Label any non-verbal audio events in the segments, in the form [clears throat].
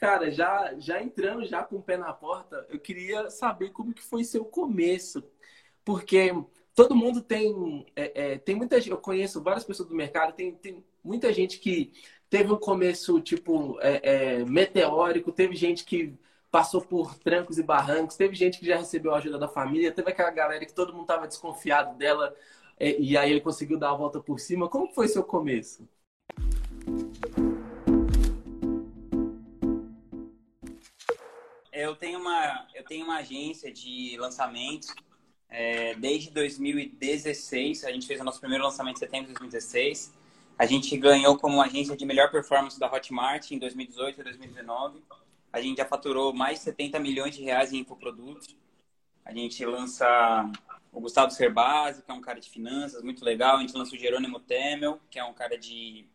cara, já, já entrando já com o pé na porta, eu queria saber como que foi seu começo. Porque todo mundo tem. É, é, tem muita Eu conheço várias pessoas do mercado, tem, tem muita gente que teve um começo, tipo, é, é meteórico, teve gente que passou por trancos e barrancos, teve gente que já recebeu a ajuda da família, teve aquela galera que todo mundo estava desconfiado dela é, e aí ele conseguiu dar a volta por cima. Como foi seu começo? Eu tenho uma, eu tenho uma agência de lançamentos é, desde 2016. A gente fez o nosso primeiro lançamento em setembro de 2016. A gente ganhou como agência de melhor performance da Hotmart em 2018 e 2019. A gente já faturou mais de 70 milhões de reais em infoprodutos. A gente lança o Gustavo Cerbasi, que é um cara de finanças, muito legal. A gente lança o Jerônimo Temel, que é um cara de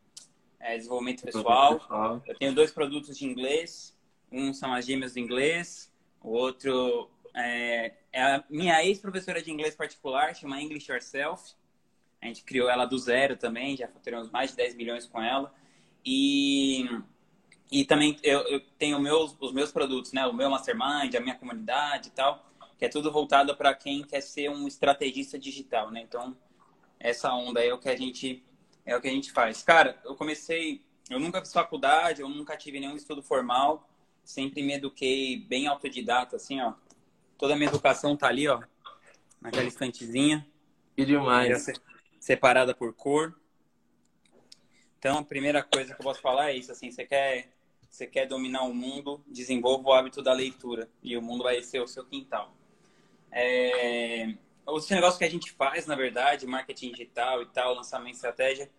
é, desenvolvimento pessoal. Eu tenho dois produtos de inglês. Um são as gêmeas do inglês. O outro é, é a minha ex-professora de inglês particular, chama English Yourself. A gente criou ela do zero também, já faturamos mais de 10 milhões com ela. E, e também eu, eu tenho meus, os meus produtos, né? O meu mastermind, a minha comunidade e tal que é tudo voltado para quem quer ser um estrategista digital, né? Então, essa onda é o que a gente é o que a gente faz. Cara, eu comecei, eu nunca fiz faculdade, eu nunca tive nenhum estudo formal, sempre me eduquei bem autodidata, assim, ó. Toda a minha educação tá ali, ó, naquela estantezinha. Que demais. Separada por cor. Então, a primeira coisa que eu posso falar é isso, assim, você quer você quer dominar o mundo, desenvolva o hábito da leitura e o mundo vai ser o seu quintal. É... Os negócios que a gente faz, na verdade, marketing digital e tal, lançamento estratégia,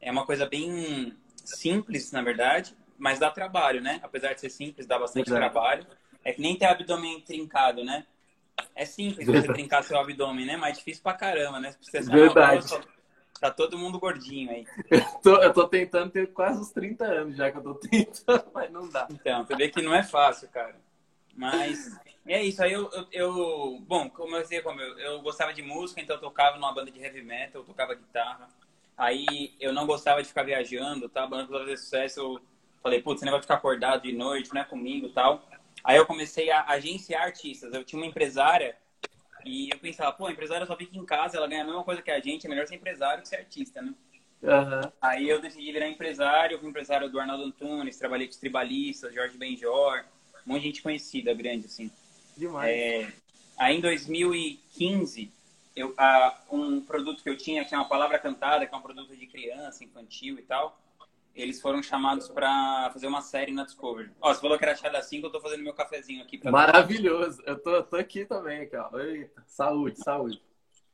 é uma coisa bem simples, na verdade, mas dá trabalho, né? Apesar de ser simples, dá bastante Exato. trabalho. É que nem ter abdômen trincado, né? É simples você trincar seu abdômen, né? Mas difícil pra caramba, né? Você Verdade. Tá todo mundo gordinho aí. Eu tô, eu tô tentando ter quase uns 30 anos já que eu tô [laughs] tentando, mas não dá. Então, você vê que não é fácil, cara. Mas é isso, aí eu, eu, eu bom, como eu dizia, como eu, eu gostava de música, então eu tocava numa banda de heavy metal, eu tocava guitarra. Aí eu não gostava de ficar viajando, tá? A banda pra fazer sucesso, eu falei, putz, você não vai ficar acordado de noite, não é comigo tal. Aí eu comecei a agenciar artistas. Eu tinha uma empresária e eu pensava, pô, a empresária só fica em casa, ela ganha a mesma coisa que a gente, é melhor ser empresário que ser artista, né? Uhum. Aí eu decidi virar empresário, eu fui empresário do Arnaldo Antunes, trabalhei com os tribalistas, Jorge Benjor, um monte de gente conhecida, grande, assim. Demais. É, aí em 2015, eu, a, um produto que eu tinha, que é uma palavra cantada, que é um produto de criança, infantil e tal, eles foram chamados para fazer uma série na Discovery. Ó, você falou que era chá das 5, eu tô fazendo meu cafezinho aqui. Pra Maravilhoso. Eu tô, tô aqui também, cara. Eita, saúde, saúde.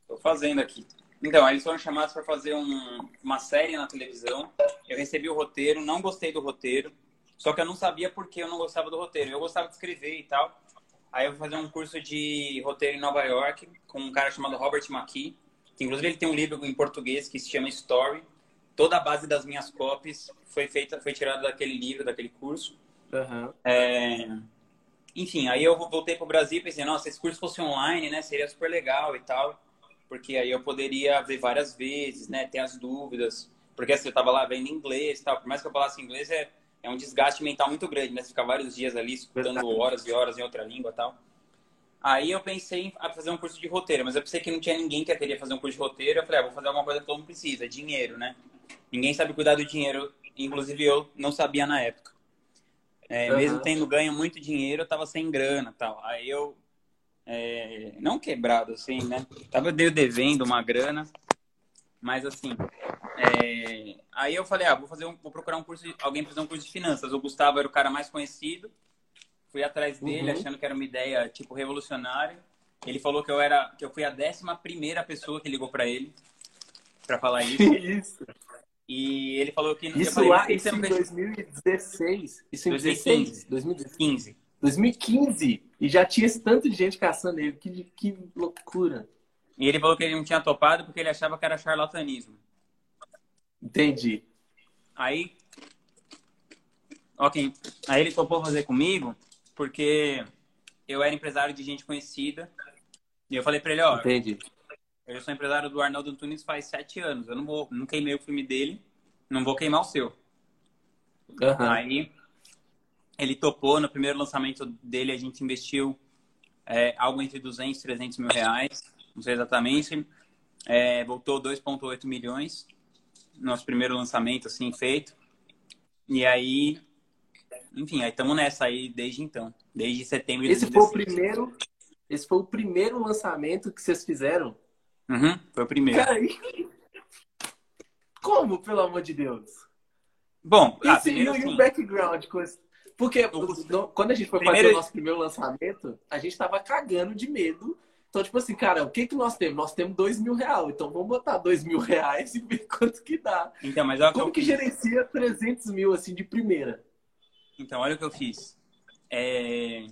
Tô fazendo aqui. Então, eles foram chamados para fazer um, uma série na televisão. Eu recebi o roteiro, não gostei do roteiro. Só que eu não sabia por que eu não gostava do roteiro. Eu gostava de escrever e tal. Aí eu fui fazer um curso de roteiro em Nova York com um cara chamado Robert McKee. Que inclusive ele tem um livro em português que se chama Story. Toda a base das minhas copies foi feita, foi tirada daquele livro, daquele curso. Uhum. É... Enfim, aí eu voltei para o Brasil e pensei, nossa, se esse curso fosse online, né, seria super legal e tal, porque aí eu poderia ver várias vezes, né, ter as dúvidas, porque assim, eu estava lá vendo inglês e tal, por mais que eu falasse inglês, é, é um desgaste mental muito grande, né? Você ficar vários dias ali escutando horas e horas em outra língua e tal. Aí eu pensei em fazer um curso de roteiro, mas eu pensei que não tinha ninguém que queria fazer um curso de roteiro. Eu falei, ah, vou fazer alguma coisa que todo mundo precisa, dinheiro, né? Ninguém sabe cuidar do dinheiro, inclusive eu não sabia na época. É, uhum. Mesmo tendo ganho muito dinheiro, eu tava sem grana tal. Aí eu, é, não quebrado assim, né? Tava devendo uma grana, mas assim, é... Aí eu falei, ah, vou fazer um, vou procurar um curso, de, alguém fazer um curso de finanças. O Gustavo era o cara mais conhecido. Fui atrás dele, uhum. achando que era uma ideia tipo revolucionária. Ele falou que eu era, que eu fui a décima primeira pessoa que ligou para ele para falar isso. isso. E ele falou que isso falei, lá isso em 2016. Isso em 2015. 2015. 2015. E já tinha esse tanto de gente caçando ele. Que, que loucura. E ele falou que ele não tinha topado porque ele achava que era charlatanismo. Entendi. Aí, ok. Aí ele topou fazer comigo porque eu era empresário de gente conhecida. E eu falei pra ele, ó. Entendi. Eu sou empresário do Arnaldo Antunes faz sete anos. Eu não vou, não queimei o filme dele, não vou queimar o seu. Uhum. Aí Ele topou, no primeiro lançamento dele a gente investiu é, algo entre 200 e 300 mil reais, não sei exatamente. É, voltou 2,8 milhões, nosso primeiro lançamento assim feito. E aí, enfim, aí estamos nessa aí desde então, desde setembro de Esse 2016. foi o primeiro, esse foi o primeiro lançamento que vocês fizeram? Uhum, foi o primeiro. Cara, [laughs] como, pelo amor de Deus? Bom, e, ah, e, assim, o background? Porque quando a gente foi primeiro... fazer o nosso primeiro lançamento, a gente tava cagando de medo. Então, tipo assim, cara, o que que nós temos? Nós temos dois mil reais. Então, vamos botar dois mil reais e ver [laughs] quanto que dá. Então, mas Como que, que gerencia 300 mil, assim, de primeira? Então, olha o que eu fiz. É...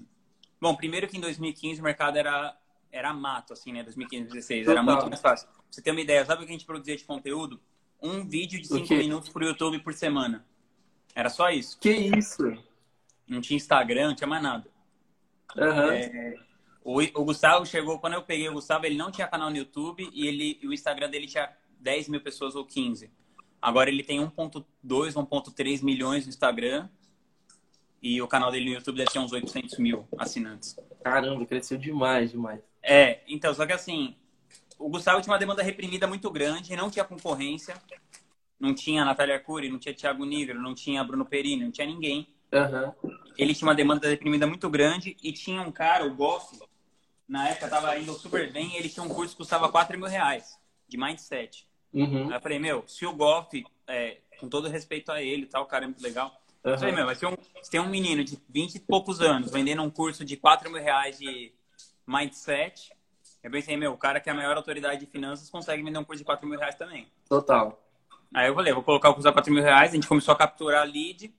Bom, primeiro que em 2015 o mercado era, era mato, assim, né? 2015, 2016. Total. Era muito mais fácil. Pra você ter uma ideia, sabe o que a gente produzia de conteúdo? Um vídeo de 5 minutos pro YouTube por semana. Era só isso. Que isso? não tinha Instagram, não tinha mais nada. Uhum. É, o, o, Gustavo chegou, quando eu peguei o Gustavo, ele não tinha canal no YouTube e ele, o Instagram dele tinha 10 mil pessoas ou 15. Agora ele tem 1.2, 1.3 milhões no Instagram e o canal dele no YouTube deve ter uns 800 mil assinantes. Caramba, cresceu demais, demais. É, então, só que assim, o Gustavo tinha uma demanda reprimida muito grande, não tinha concorrência, não tinha Natália Cury, não tinha Thiago Negro, não tinha Bruno Perini, não tinha ninguém. Uhum. Ele tinha uma demanda deprimida muito grande e tinha um cara, o Goff, na época tava indo super bem, ele tinha um curso que custava 4 mil reais de mindset. Uhum. Aí eu falei, meu, se o Goff, é, com todo respeito a ele tal, o cara é muito legal. Uhum. Eu falei, meu, mas se, um, tem um menino de 20 e poucos anos vendendo um curso de 4 mil reais de mindset, eu pensei, meu, o cara que é a maior autoridade de finanças consegue vender um curso de 4 mil reais também. Total. Aí eu falei, vou colocar o curso a 4 mil reais, a gente começou a capturar lead,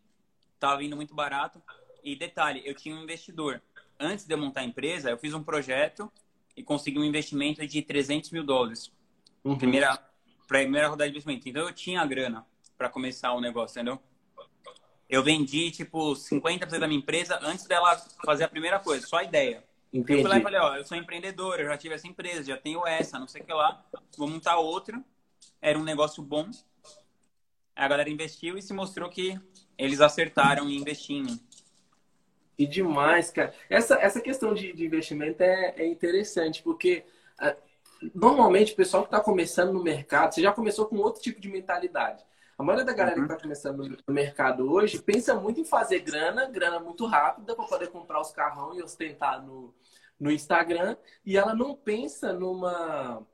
tava vindo muito barato. E detalhe, eu tinha um investidor. Antes de eu montar a empresa, eu fiz um projeto e consegui um investimento de 300 mil dólares. Uhum. Primeira, primeira rodada de investimento. Então eu tinha a grana para começar o negócio, entendeu? Eu vendi, tipo, 50% da minha empresa antes dela fazer a primeira coisa, só a ideia. Entendi. Eu fui lá e falei, ó, eu sou empreendedor, eu já tive essa empresa, já tenho essa, não sei o que lá, vou montar outra. Era um negócio bom. A galera investiu e se mostrou que eles acertaram em investir em mim. E demais, cara. Essa, essa questão de, de investimento é, é, interessante, porque uh, normalmente o pessoal que está começando no mercado, você já começou com outro tipo de mentalidade. A maioria da galera uhum. que está começando no mercado hoje pensa muito em fazer grana, grana muito rápida para poder comprar os carrão e ostentar no, no Instagram, e ela não pensa numa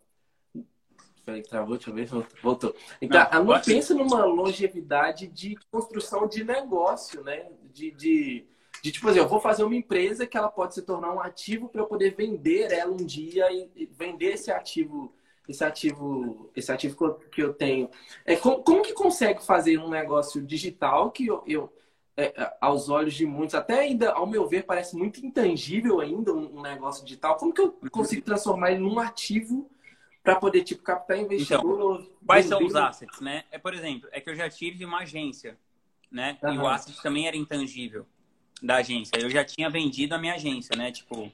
Peraí, travou, deixa eu ver, voltou. Então, não, ela não pensa numa longevidade de construção de negócio, né? De, de, de tipo assim, eu vou fazer uma empresa que ela pode se tornar um ativo para eu poder vender ela um dia e, vender esse ativo, esse ativo, esse ativo que eu tenho. É, como, como que consegue fazer um negócio digital que eu, eu é, aos olhos de muitos, até ainda, ao meu ver, parece muito intangível ainda um, um negócio digital. Como que eu consigo transformar ele num ativo para poder tipo captar investidor. Então, quais são os assets, né? É por exemplo, é que eu já tive uma agência, né? Uhum. E o asset também era intangível da agência. Eu já tinha vendido a minha agência, né? Tipo,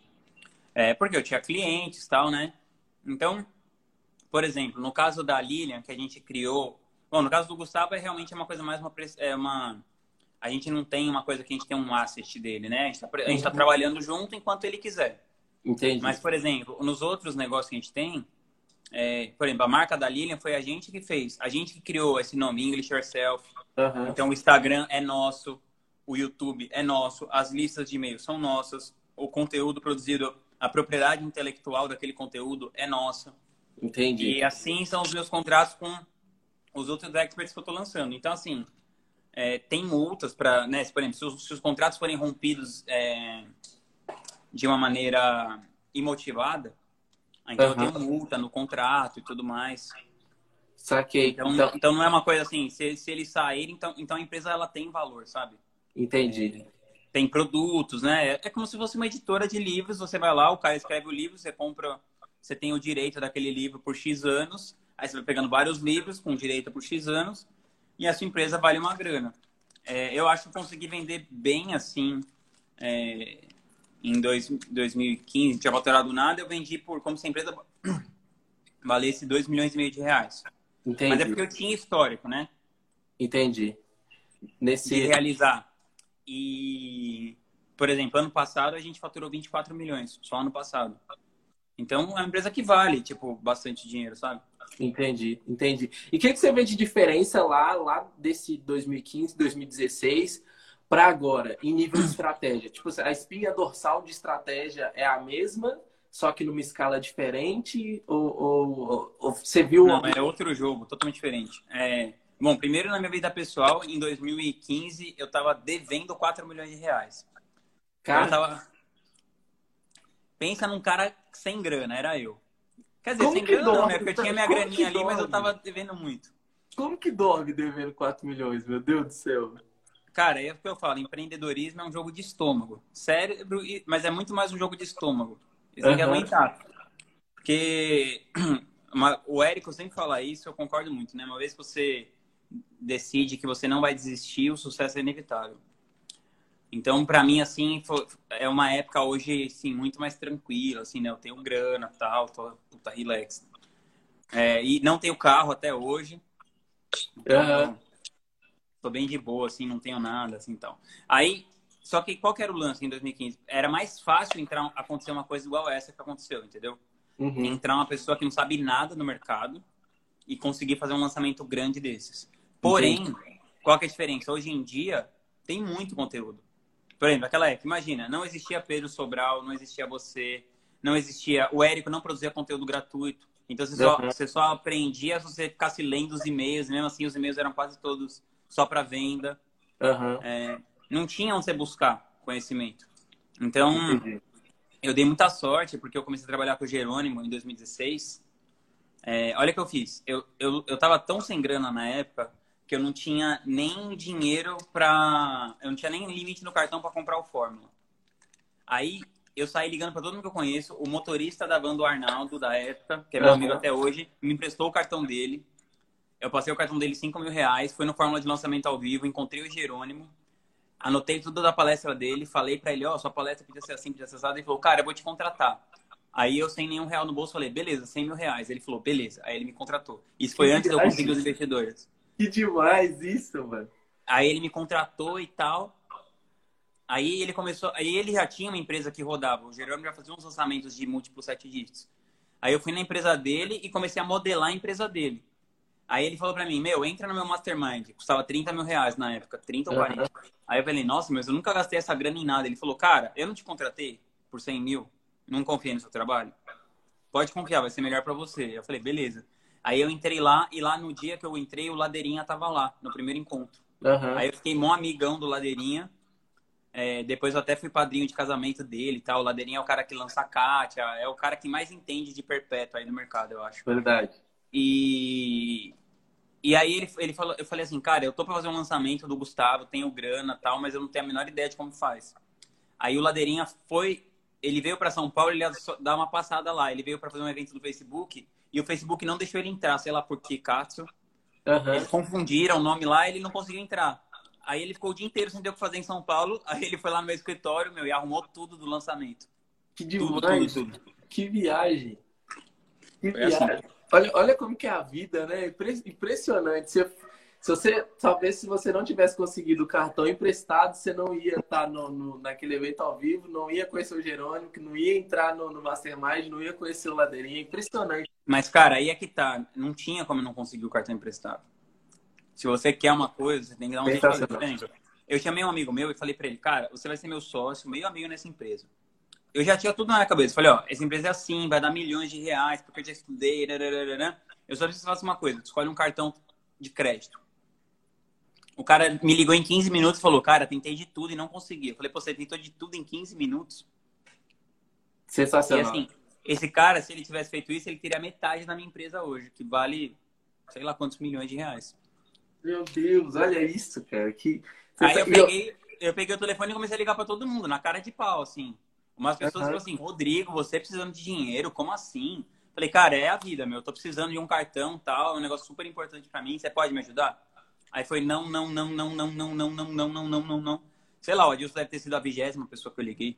é, porque eu tinha clientes, tal, né? Então, por exemplo, no caso da Lilian que a gente criou, bom, no caso do Gustavo é realmente uma coisa mais uma é uma a gente não tem uma coisa que a gente tem um asset dele, né? A gente está tá uhum. trabalhando junto enquanto ele quiser. Entendi. Mas, por exemplo, nos outros negócios que a gente tem, é, por exemplo, a marca da Lilian foi a gente que fez, a gente que criou esse nome, English Yourself. Uhum. Então, o Instagram é nosso, o YouTube é nosso, as listas de e-mail são nossas, o conteúdo produzido, a propriedade intelectual daquele conteúdo é nossa. Entendi. E assim são os meus contratos com os outros experts que eu estou lançando. Então, assim, é, tem multas para, né, por exemplo, se os, se os contratos forem rompidos é, de uma maneira imotivada, então uhum. eu tenho multa no contrato e tudo mais. Saquei. Então, então... então não é uma coisa assim, se, se eles saírem, então, então a empresa ela tem valor, sabe? Entendi. Tem produtos, né? É como se fosse uma editora de livros, você vai lá, o cara escreve o livro, você compra, você tem o direito daquele livro por X anos, aí você vai pegando vários livros com direito por X anos, e a sua empresa vale uma grana. É, eu acho que consegui vender bem assim, é, em dois, 2015, tinha faturado nada, eu vendi por como se a empresa [coughs] valesse 2 milhões e meio de reais. Entendi. Mas é porque eu tinha histórico, né? Entendi. Nesse... De realizar. e, por exemplo, ano passado a gente faturou 24 milhões, só ano passado. Então, é uma empresa que vale, tipo, bastante dinheiro, sabe? Entendi, entendi. E o que, que você vê de diferença lá, lá desse 2015, 2016 para agora, em nível de estratégia? Tipo, a espinha dorsal de estratégia é a mesma, só que numa escala diferente? Ou, ou, ou você viu... Não, é outro jogo, totalmente diferente. É... Bom, primeiro na minha vida pessoal, em 2015, eu tava devendo 4 milhões de reais. Cara... Eu tava... Pensa num cara sem grana, era eu. Quer dizer, Como sem grana não, né? Porque eu tinha minha Como graninha ali, mas eu tava devendo muito. Como que dorme devendo 4 milhões, meu Deus do céu? Cara, é o que eu falo, empreendedorismo é um jogo de estômago. Cérebro, mas é muito mais um jogo de estômago. Você tem que aguentar. Porque [clears throat] uma, o Érico sempre fala isso, eu concordo muito, né? Uma vez que você decide que você não vai desistir, o sucesso é inevitável. Então, para mim, assim, foi, é uma época hoje, assim, muito mais tranquila, assim, né? Eu tenho grana, tal, tô puta relax. É, e não tenho carro até hoje. Então, uhum. Tô bem de boa, assim, não tenho nada, assim, então. Aí, só que qual que era o lance em 2015? Era mais fácil entrar, acontecer uma coisa igual essa que aconteceu, entendeu? Uhum. Entrar uma pessoa que não sabe nada no mercado e conseguir fazer um lançamento grande desses. Porém, Entendi. qual que é a diferença? Hoje em dia, tem muito conteúdo. Por exemplo, naquela época, imagina, não existia Pedro Sobral, não existia você, não existia. O Érico não produzia conteúdo gratuito. Então você só, uhum. você só aprendia se você ficasse lendo os e-mails, mesmo assim os e-mails eram quase todos só para venda. Uhum. É, não tinha onde você buscar conhecimento. Então, Entendi. eu dei muita sorte, porque eu comecei a trabalhar com o Jerônimo em 2016. É, olha o que eu fiz. Eu, eu, eu tava tão sem grana na época que eu não tinha nem dinheiro para, eu não tinha nem limite no cartão para comprar o Fórmula. Aí eu saí ligando para todo mundo que eu conheço, o motorista da van do Arnaldo da época, que é meu uhum. amigo até hoje, me emprestou o cartão dele. Eu passei o cartão dele 5 mil reais, fui no Fórmula de lançamento ao vivo, encontrei o Jerônimo, anotei tudo da palestra dele, falei para ele, ó, oh, sua palestra podia ser assim, podia ser acessada. Ele falou, cara, eu vou te contratar. Aí eu, sem nenhum real no bolso, falei, beleza, 100 mil reais. Ele falou, beleza. Aí ele me contratou. Isso foi que antes de eu conseguir os investidores. Que demais isso, mano. Aí ele me contratou e tal. Aí ele começou. Aí ele já tinha uma empresa que rodava. O Jerônimo já fazia uns lançamentos de múltiplos sete dígitos. Aí eu fui na empresa dele e comecei a modelar a empresa dele. Aí ele falou pra mim, meu, entra no meu mastermind. Custava 30 mil reais na época, 30 ou 40. Uhum. Aí eu falei, nossa, mas eu nunca gastei essa grana em nada. Ele falou, cara, eu não te contratei por 100 mil. Não confiei no seu trabalho. Pode confiar, vai ser melhor para você. Eu falei, beleza. Aí eu entrei lá e lá no dia que eu entrei, o Ladeirinha tava lá, no primeiro encontro. Uhum. Aí eu fiquei mó amigão do Ladeirinha. É, depois eu até fui padrinho de casamento dele e tal. O Ladeirinha é o cara que lança a Kátia, é o cara que mais entende de perpétuo aí no mercado, eu acho. Verdade. E, e aí ele, ele falou, eu falei assim, cara, eu tô pra fazer um lançamento do Gustavo, tenho grana tal, mas eu não tenho a menor ideia de como faz. Aí o Ladeirinha foi, ele veio para São Paulo, ele ia dar uma passada lá. Ele veio para fazer um evento do Facebook e o Facebook não deixou ele entrar, sei lá por que, Katsu. Uhum. Eles confundiram o nome lá e ele não conseguiu entrar. Aí ele ficou o dia inteiro sem ter o que fazer em São Paulo. [laughs] Aí ele foi lá no meu escritório, meu, e arrumou tudo do lançamento. Que demais. Tudo, tudo, tudo. Que viagem. Que assim. viagem. Assim. Olha, olha como que é a vida, né? Impressionante. Você se você, talvez se você não tivesse conseguido o cartão emprestado, você não ia estar no, no, naquele evento ao vivo, não ia conhecer o Jerônimo, que não ia entrar no, no Mastermind, não ia conhecer o Ladeirinha. Impressionante. Mas, cara, aí é que tá. Não tinha como não conseguir o cartão emprestado. Se você quer uma coisa, você tem que dar um jeito Eu chamei um amigo meu e falei para ele, cara, você vai ser meu sócio, meio amigo nessa empresa. Eu já tinha tudo na minha cabeça. Falei, ó, essa empresa é assim, vai dar milhões de reais, porque eu já estudei. Eu só preciso fazer uma coisa, escolhe um cartão de crédito. O cara me ligou em 15 minutos e falou, cara, tentei de tudo e não consegui. Eu falei, pô, você tentou de tudo em 15 minutos? Sensacional. E assim, esse cara, se ele tivesse feito isso, ele teria metade da minha empresa hoje, que vale sei lá quantos milhões de reais. Meu Deus, olha isso, cara. Que... Aí eu peguei, eu peguei o telefone e comecei a ligar para todo mundo, na cara de pau, assim. Umas pessoas uhum. falaram assim, Rodrigo, você precisando de dinheiro, como assim? Falei, cara, é a vida, meu. Eu tô precisando de um cartão tal, é um negócio super importante para mim. Você pode me ajudar? Aí foi não, não, não, não, não, não, não, não, não, não, não, não, não. Sei lá, o Adilson deve ter sido a vigésima pessoa que eu liguei.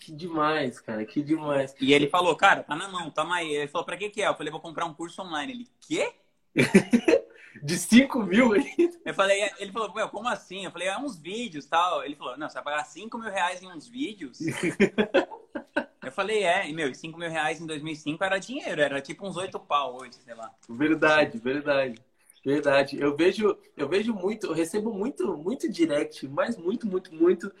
Que demais, cara, que demais. E ele falou, cara, tá na mão, toma aí. Ele falou, pra que que é? Eu falei, vou comprar um curso online. Ele, quê? De 5 mil Eu falei, ele falou, meu, como assim? Eu falei, é uns vídeos tal. Ele falou, não, você vai pagar 5 mil reais em uns vídeos? eu falei, é, e meu, 5 mil reais em 2005 era dinheiro, era tipo uns 8 pau hoje, sei lá. Verdade, verdade. Verdade. Eu vejo, eu vejo muito, eu recebo muito, muito direct, mas muito, muito, muito,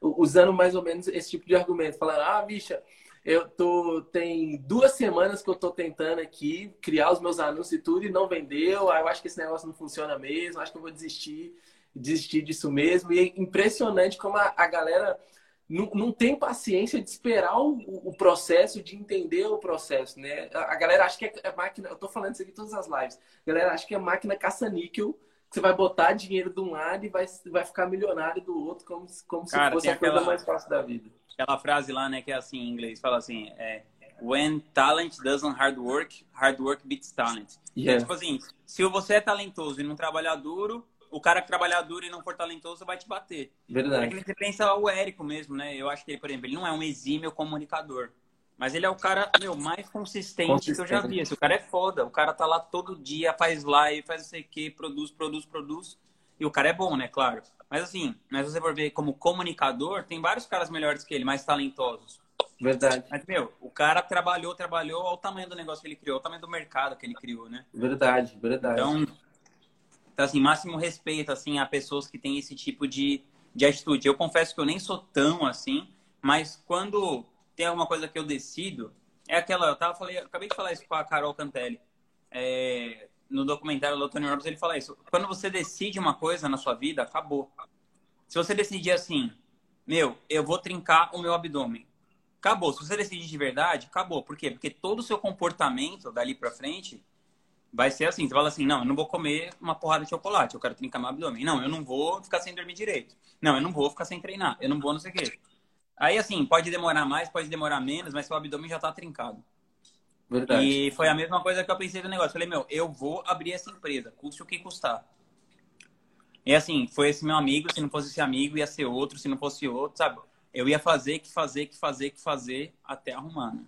usando mais ou menos esse tipo de argumento. Falando, ah, bicha, eu tô. Tem duas semanas que eu tô tentando aqui criar os meus anúncios e tudo, e não vendeu. Ah, eu acho que esse negócio não funciona mesmo, acho que eu vou desistir, desistir disso mesmo. E é impressionante como a, a galera não, não tem paciência de esperar o, o, processo, de entender o processo, né? A, a galera acha que é, é, máquina, eu tô falando isso aqui em todas as lives, a galera acha que é máquina caça-níquel, que você vai botar dinheiro de um lado e vai, vai ficar milionário do outro, como, como Cara, se fosse a aquela, coisa mais fácil da vida. Aquela frase lá, né, que é assim em inglês, fala assim, é, When talent doesn't hard work, hard work beats talent. Yeah. É, tipo assim, se você é talentoso e não trabalhar duro, o cara que trabalhar duro e não for talentoso vai te bater. Verdade. É que você pensa o Érico mesmo, né? Eu acho que ele, por exemplo, ele não é um exímio comunicador. Mas ele é o cara, meu, mais consistente, consistente, que eu já vi. Esse o cara é foda. O cara tá lá todo dia, faz live, faz não sei o quê, produz, produz, produz. E o cara é bom, né? Claro. Mas assim, mas você for ver como comunicador, tem vários caras melhores que ele, mais talentosos. Verdade. Mas, meu, o cara trabalhou, trabalhou, olha o tamanho do negócio que ele criou, olha o tamanho do mercado que ele criou, né? Verdade, verdade. Então, então, assim, máximo respeito, assim, a pessoas que têm esse tipo de, de atitude. Eu confesso que eu nem sou tão assim, mas quando tem alguma coisa que eu decido, é aquela, eu tava falei, eu acabei de falar isso com a Carol Cantelli. É, no documentário do Tony Robbins, ele fala isso. Quando você decide uma coisa na sua vida, acabou. Se você decidir assim, meu, eu vou trincar o meu abdômen. Acabou. Se você decidir de verdade, acabou. Por quê? Porque todo o seu comportamento dali para frente vai ser assim. Você fala assim, não, eu não vou comer uma porrada de chocolate, eu quero trincar meu abdômen. Não, eu não vou ficar sem dormir direito. Não, eu não vou ficar sem treinar. Eu não vou não sei o quê. Aí, assim, pode demorar mais, pode demorar menos, mas seu abdômen já tá trincado. Verdade. E foi a mesma coisa que eu pensei no negócio. Falei, meu, eu vou abrir essa empresa, custe o que custar. E assim, foi esse meu amigo, se não fosse esse amigo, ia ser outro, se não fosse outro, sabe? Eu ia fazer, que fazer, que fazer, que fazer, até arrumar, né?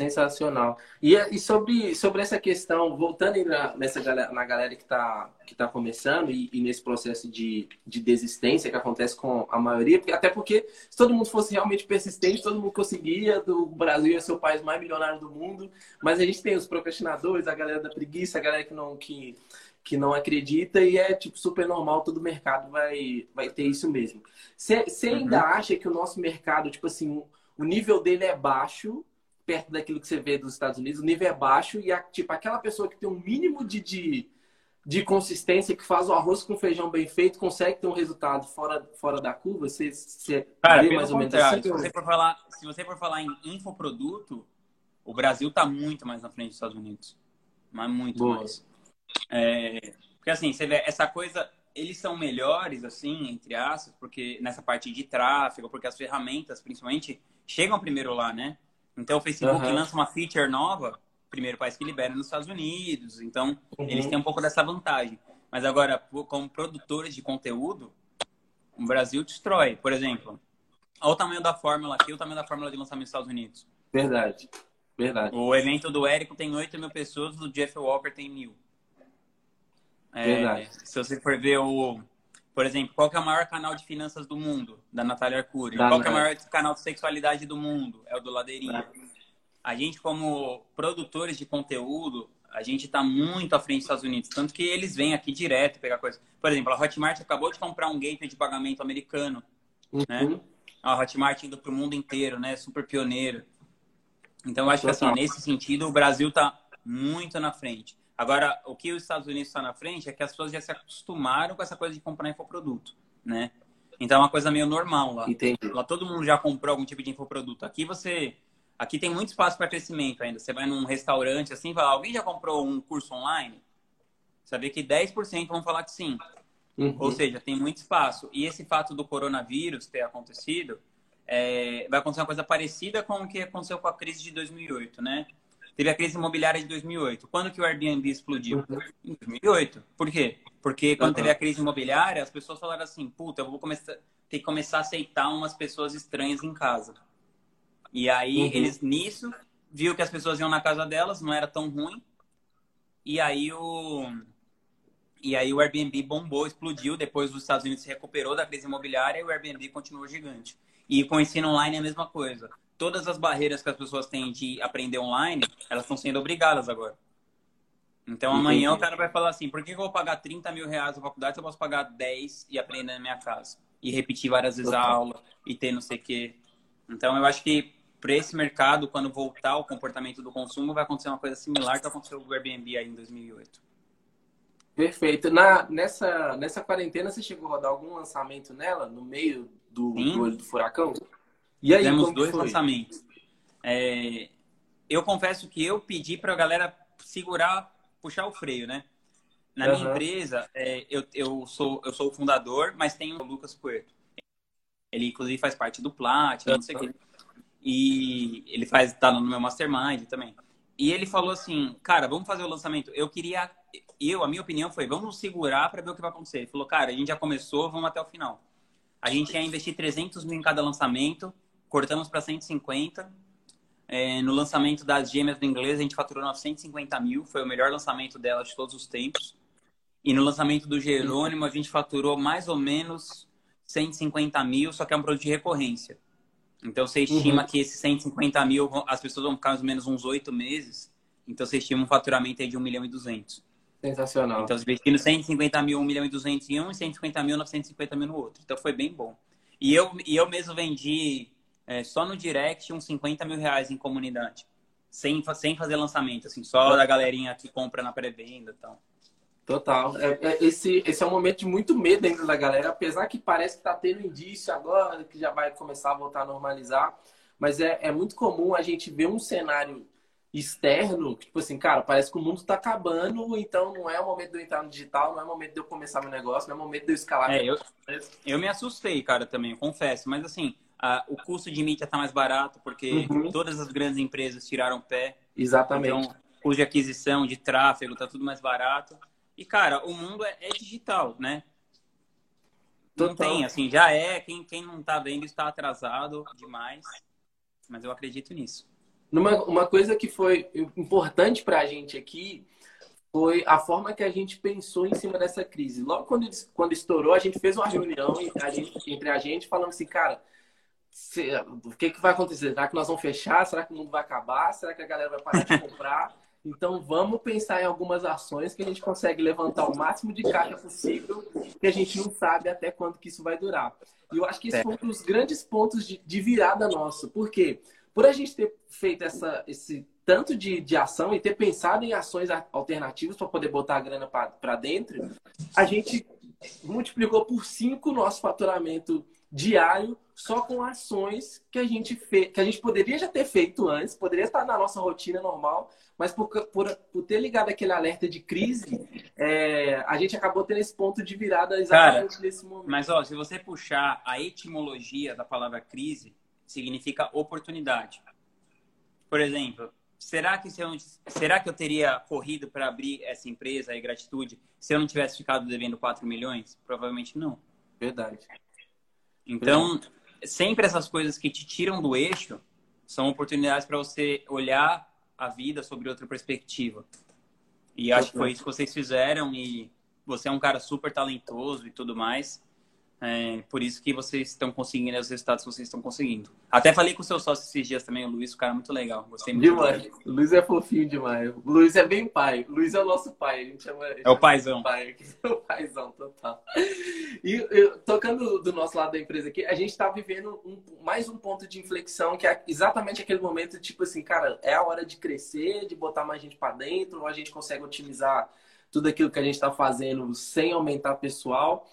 Sensacional. E, e sobre, sobre essa questão, voltando na, nessa, na galera que está que tá começando e, e, nesse processo de, de desistência que acontece com a maioria, porque, até porque se todo mundo fosse realmente persistente, todo mundo conseguia, o Brasil ia ser o país mais milionário do mundo, mas a gente tem os procrastinadores, a galera da preguiça, a galera que não, que, que não acredita e é tipo super normal, todo mercado vai, vai ter isso mesmo. Você ainda uhum. acha que o nosso mercado, tipo assim, o nível dele é baixo perto daquilo que você vê dos Estados Unidos, o nível é baixo e a, tipo aquela pessoa que tem um mínimo de, de, de, consistência, que faz o arroz com feijão bem feito, consegue ter um resultado fora, fora da curva, você, você Cara, vê mais ou menos assim? Se você, for falar, se você for falar em infoproduto, o Brasil está muito mais na frente dos Estados Unidos. Mas muito Boa. mais. É, porque assim, você vê essa coisa, eles são melhores, assim, entre aspas, porque nessa parte de tráfego, porque as ferramentas, principalmente, chegam primeiro lá, né? Então, o Facebook uhum. lança uma feature nova, primeiro país que libera nos Estados Unidos. Então, uhum. eles têm um pouco dessa vantagem. Mas agora, como produtores de conteúdo, o Brasil destrói. Por exemplo, olha o tamanho da fórmula aqui, o tamanho da fórmula de lançamento nos Estados Unidos. Verdade. Verdade. O evento do Érico tem 8 mil pessoas, o do Jeff Walker tem mil. É, Verdade. Se você for ver o. Por exemplo, qual que é o maior canal de finanças do mundo? Da Natália Arcuri. Da qual que é o maior canal de sexualidade do mundo? É o do Ladeirinha. A gente, como produtores de conteúdo, a gente está muito à frente dos Estados Unidos. Tanto que eles vêm aqui direto pegar coisa. Por exemplo, a Hotmart acabou de comprar um gateway de pagamento americano. Né? Uhum. Né? A Hotmart indo para o mundo inteiro, né? Super pioneiro. Então, eu acho que, assim, nesse sentido, o Brasil está muito na frente. Agora, o que os Estados Unidos está na frente é que as pessoas já se acostumaram com essa coisa de comprar infoproduto, né? Então é uma coisa meio normal lá. Entendi. Lá todo mundo já comprou algum tipo de infoproduto. Aqui você. Aqui tem muito espaço para crescimento ainda. Você vai num restaurante assim, fala, alguém já comprou um curso online? Você vê que 10% vão falar que sim. Uhum. Ou seja, tem muito espaço. E esse fato do coronavírus ter acontecido, é... vai acontecer uma coisa parecida com o que aconteceu com a crise de 2008, né? Teve a crise imobiliária de 2008. Quando que o Airbnb explodiu? Em 2008. Por quê? Porque quando uhum. teve a crise imobiliária, as pessoas falaram assim, puta, eu vou começar, ter que começar a aceitar umas pessoas estranhas em casa. E aí, uhum. eles, nisso, viu que as pessoas iam na casa delas, não era tão ruim. E aí, o... E aí o Airbnb bombou, explodiu. Depois os Estados Unidos se recuperou da crise imobiliária e o Airbnb continuou gigante. E com o ensino online é a mesma coisa. Todas as barreiras que as pessoas têm de aprender online, elas estão sendo obrigadas agora. Então amanhã o cara vai falar assim: por que eu vou pagar 30 mil reais na faculdade se eu posso pagar 10 e aprender na minha casa? E repetir várias vezes a aula e ter não sei o quê. Então eu acho que para esse mercado, quando voltar o comportamento do consumo, vai acontecer uma coisa similar que aconteceu com o Airbnb aí em 2008. Perfeito. Na, nessa, nessa quarentena, você chegou a rodar algum lançamento nela, no meio do, do, do furacão? E aí, Temos dois foi? lançamentos. É, eu confesso que eu pedi para a galera segurar, puxar o freio, né? Na uhum. minha empresa, é, eu, eu, sou, eu sou o fundador, mas tem o Lucas Puerto. Ele, inclusive, faz parte do Platinum, não sei o quê. E ele faz, tá no meu mastermind também. E ele falou assim, cara, vamos fazer o lançamento. Eu queria, eu, a minha opinião foi, vamos segurar para ver o que vai acontecer. Ele falou, cara, a gente já começou, vamos até o final. A gente ia investir 300 mil em cada lançamento, cortamos para 150. É, no lançamento das gêmeas do inglês, a gente faturou 950 mil, foi o melhor lançamento dela de todos os tempos. E no lançamento do Jerônimo, a gente faturou mais ou menos 150 mil, só que é um produto de recorrência. Então você estima uhum. que esses 150 mil, as pessoas vão ficar mais ou menos uns oito meses. Então você estima um faturamento aí de 1 milhão e 200. Sensacional. Então, investindo 150 mil, 1 milhão e 200 em um e 150 mil, 950 mil no outro. Então, foi bem bom. E eu, e eu mesmo vendi é, só no direct uns 50 mil reais em comunidade. Sem, sem fazer lançamento, assim, só da galerinha que compra na pré-venda e então. tal. Total. É, é, esse, esse é um momento de muito medo ainda da galera, apesar que parece que está tendo indício agora, que já vai começar a voltar a normalizar. Mas é, é muito comum a gente ver um cenário externo, tipo assim, cara, parece que o mundo está acabando, então não é o momento de eu entrar no digital, não é o momento de eu começar meu negócio, não é o momento de eu escalar. É, eu, eu me assustei, cara, também, confesso. Mas assim, a, o custo de mídia está mais barato, porque uhum. todas as grandes empresas tiraram pé. Exatamente. Então, custo de aquisição, de tráfego, tá tudo mais barato. E, cara, o mundo é, é digital, né? Não Total. tem, assim, já é. Quem, quem não tá vendo está atrasado demais. Mas eu acredito nisso. Numa, uma coisa que foi importante para a gente aqui foi a forma que a gente pensou em cima dessa crise. Logo quando, quando estourou, a gente fez uma reunião a gente, entre a gente, falando assim, cara, se, o que, que vai acontecer? Será que nós vamos fechar? Será que o mundo vai acabar? Será que a galera vai parar de [laughs] comprar? Então vamos pensar em algumas ações que a gente consegue levantar o máximo de caixa possível, que a gente não sabe até quanto que isso vai durar. E eu acho que esse foi um dos grandes pontos de, de virada nosso. Por quê? Por a gente ter feito essa, esse tanto de, de ação e ter pensado em ações alternativas para poder botar a grana para dentro, a gente multiplicou por cinco o nosso faturamento diário só com ações que a gente fez, que a gente poderia já ter feito antes, poderia estar na nossa rotina normal, mas por, por, por ter ligado aquele alerta de crise, é, a gente acabou tendo esse ponto de virada exatamente Cara, nesse momento. Mas ó, se você puxar a etimologia da palavra crise, significa oportunidade. Por exemplo, será que se eu, será que eu teria corrido para abrir essa empresa e gratitude se eu não tivesse ficado devendo 4 milhões? Provavelmente não. Verdade. Então, sempre essas coisas que te tiram do eixo são oportunidades para você olhar a vida sobre outra perspectiva. E acho que foi isso que vocês fizeram e você é um cara super talentoso e tudo mais. É, por isso que vocês estão conseguindo os resultados que vocês estão conseguindo. Até falei com o seu sócio esses dias também, o Luiz, o cara é muito legal. Gostei muito. Demais. O Luiz é fofinho demais. O Luiz é bem pai. O Luiz é o nosso pai. A gente chama, é o paizão. Pai. É [laughs] o paizão, total. E eu, tocando do nosso lado da empresa aqui, a gente está vivendo um, mais um ponto de inflexão, que é exatamente aquele momento, tipo assim, cara, é a hora de crescer, de botar mais gente para dentro, ou a gente consegue otimizar tudo aquilo que a gente está fazendo sem aumentar pessoal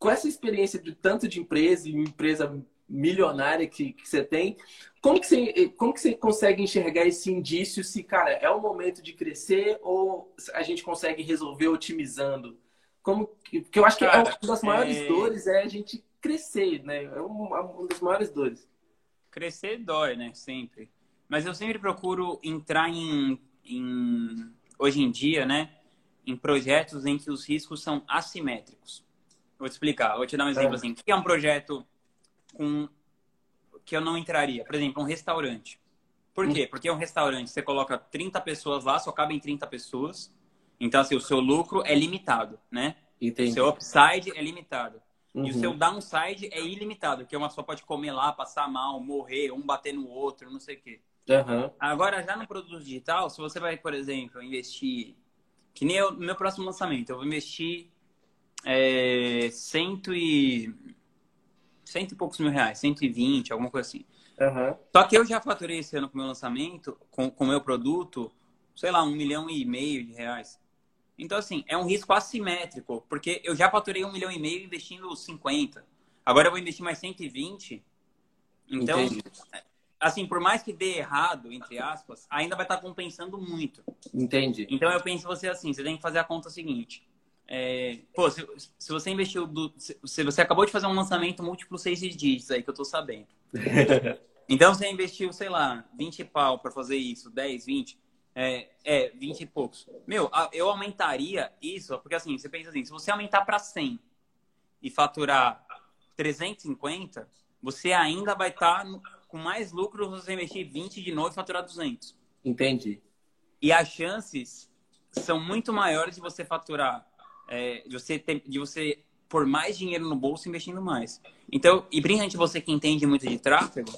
com essa experiência de tanto de empresa e empresa milionária que, que você tem, como que você, como que você consegue enxergar esse indício se, cara, é o momento de crescer ou a gente consegue resolver otimizando? Como que, porque eu acho que é cara, é uma das maiores é... dores é a gente crescer, né? É uma, uma das maiores dores. Crescer dói, né? Sempre. Mas eu sempre procuro entrar em, em hoje em dia, né? Em projetos em que os riscos são assimétricos. Vou te explicar. Vou te dar um exemplo é. assim. O que é um projeto com que eu não entraria? Por exemplo, um restaurante. Por quê? Porque é um restaurante, você coloca 30 pessoas lá, só cabem 30 pessoas. Então, assim, o seu lucro é limitado, né? Entendi. O seu upside é limitado. Uhum. E o seu downside é ilimitado, porque uma pessoa pode comer lá, passar mal, morrer, um bater no outro, não sei o quê. Aham. Agora, já no produto digital, se você vai, por exemplo, investir. Que nem eu, no meu próximo lançamento, eu vou investir é, cento e. cento e poucos mil reais, 120, alguma coisa assim. Aham. Só que eu já faturei esse ano com o meu lançamento, com o meu produto, sei lá, um milhão e meio de reais. Então, assim, é um risco assimétrico, porque eu já faturei um milhão e meio investindo 50. Agora eu vou investir mais 120. Então, Entendi. assim, por mais que dê errado, entre aspas, ainda vai estar compensando muito. Entendi. Então eu penso você assim, você tem que fazer a conta seguinte. É, pô, se, se você investiu do, se, você acabou de fazer um lançamento múltiplo seis dígitos aí que eu tô sabendo. [laughs] Então você investiu, sei lá, 20 pau para fazer isso, 10, 20, é, é 20 e poucos. Meu, eu aumentaria isso, porque assim, você pensa assim, se você aumentar para 100 e faturar 350, você ainda vai estar com mais lucro se você investir 20 de novo e faturar 200. Entendi. E as chances são muito maiores de você faturar, é, de, você ter, de você pôr mais dinheiro no bolso investindo mais. Então, e principalmente você que entende muito de tráfego,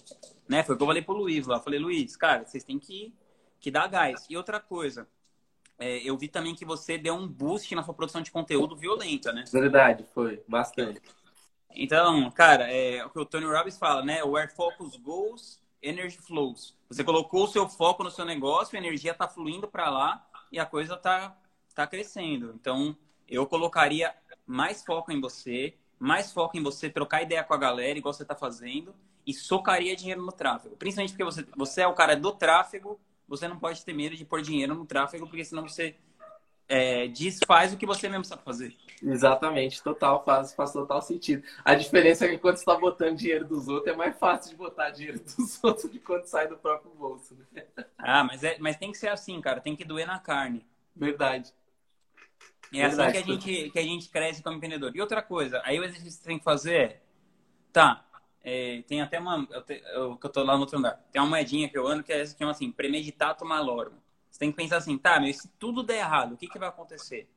né? Foi o que eu falei pro Luiz lá. Eu falei, Luiz, cara, vocês têm que, que dar gás. E outra coisa, é, eu vi também que você deu um boost na sua produção de conteúdo violenta, né? Verdade, foi. Bastante. Então, cara, é o que o Tony Robbins fala, né? Where focus goes, energy flows. Você colocou o seu foco no seu negócio, a energia tá fluindo para lá e a coisa tá, tá crescendo. Então, eu colocaria mais foco em você, mais foco em você trocar ideia com a galera, igual você tá fazendo, e socaria dinheiro no tráfego. Principalmente porque você, você é o cara do tráfego, você não pode ter medo de pôr dinheiro no tráfego, porque senão você é, desfaz o que você mesmo sabe fazer. Exatamente, total, faz, faz total sentido. A diferença é que quando você está botando dinheiro dos outros, é mais fácil de botar dinheiro [laughs] dos outros do que quando sai do próprio bolso. Né? Ah, mas, é, mas tem que ser assim, cara. Tem que doer na carne. Verdade. É assim Verdade. que a, gente, que a gente cresce como empreendedor. E outra coisa, aí o exercício que você tem que fazer é... Tá, é, tem até uma... Eu, te, eu, que eu tô lá no outro andar. Tem uma moedinha que eu ando que é essa que chama assim, premeditato malorum. Você tem que pensar assim, tá, mas se tudo der errado, o que, que vai acontecer?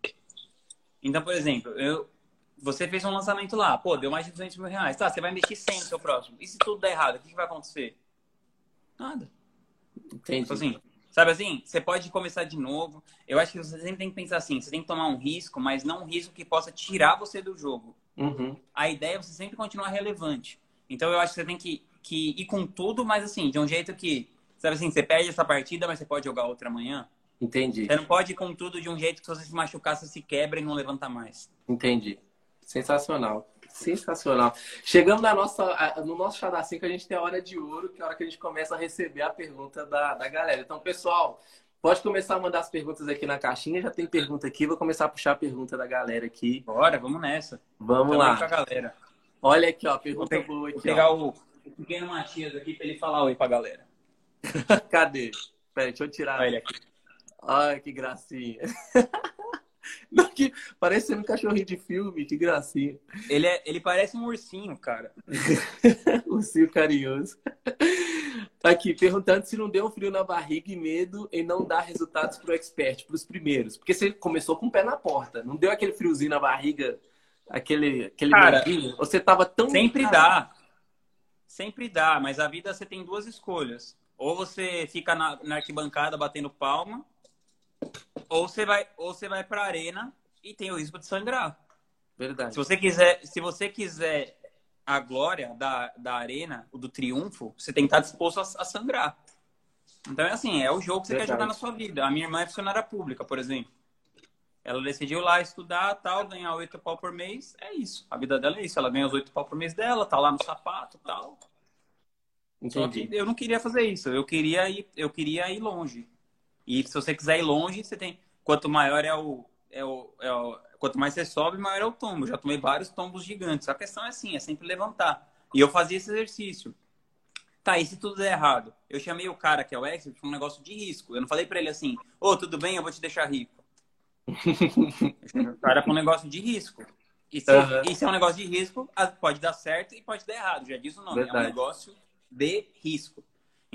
Então, por exemplo, eu, você fez um lançamento lá, pô, deu mais de 200 mil reais. Tá, você vai investir 100 no seu próximo. E se tudo der errado, o que, que vai acontecer? Nada. Entendi. Tipo assim, sabe assim? Você pode começar de novo. Eu acho que você sempre tem que pensar assim: você tem que tomar um risco, mas não um risco que possa tirar você do jogo. Uhum. A ideia é você sempre continuar relevante. Então eu acho que você tem que, que ir com tudo, mas assim, de um jeito que, sabe assim, você perde essa partida, mas você pode jogar outra amanhã. Entendi. Você não pode ir com tudo de um jeito que se você se machucar, você se quebra e não levanta mais. Entendi. Sensacional. Sensacional. Chegamos na nossa, a- no nosso chá da 5, a gente tem a hora de ouro, que é a hora que a gente começa a receber a pergunta da, da galera. Então, pessoal, pode começar a mandar as perguntas aqui na caixinha. Já tem pergunta aqui, vou começar a puxar a pergunta da galera aqui. Bora, vamos nessa. Vamos lá. com a galera. Olha aqui, ó, Vou, pergunta pe- boa vou aqui, pegar ó. o pequeno Matias aqui pra ele falar oi pra galera. [laughs] Cadê? Peraí, deixa eu tirar. Olha ele aqui. Ai, que gracinha. [laughs] [laughs] Parece um cachorrinho de filme, que gracinha. Ele, é, ele parece um ursinho, cara. [laughs] Ursinho carinhoso. Aqui, perguntando se não deu um frio na barriga e medo em não dar resultados pro expert, pros primeiros. Porque você começou com o pé na porta. Não deu aquele friozinho na barriga, aquele, aquele Cara, medinho? Você tava tão. Sempre Cara, dá. Sempre dá, mas a vida você tem duas escolhas. Ou você fica na, na arquibancada batendo palma, ou você vai, ou você vai pra arena e tem o risco de sangrar. Verdade. Se você quiser, se você quiser a glória da, da arena, o do triunfo, você tem que estar disposto a, a sangrar. Então é assim, é o jogo que você quer Verdade. jogar na sua vida. A minha irmã é funcionária pública, por exemplo. Ela decidiu lá estudar, tal, ganhar oito pau por mês. É isso. A vida dela é isso. Ela ganha os oito pau por mês dela, tá lá no sapato, tal. Só que Entendi. eu não queria fazer isso. Eu queria ir, eu queria ir longe. E se você quiser ir longe, você tem. Quanto maior é o, é o, é o- quanto mais você sobe, maior é o tombo. Já tomei vários tombos gigantes. A questão é assim, é sempre levantar. E eu fazia esse exercício. Tá, e se tudo der errado? Eu chamei o cara que é o expert para um negócio de risco. Eu não falei para ele assim, ô, tudo bem, eu vou te deixar rico. Eu chamei o cara para um negócio de risco. E se, Aham. e se é um negócio de risco, pode dar certo e pode dar errado. Já diz o nome. É Verdade. um negócio de risco.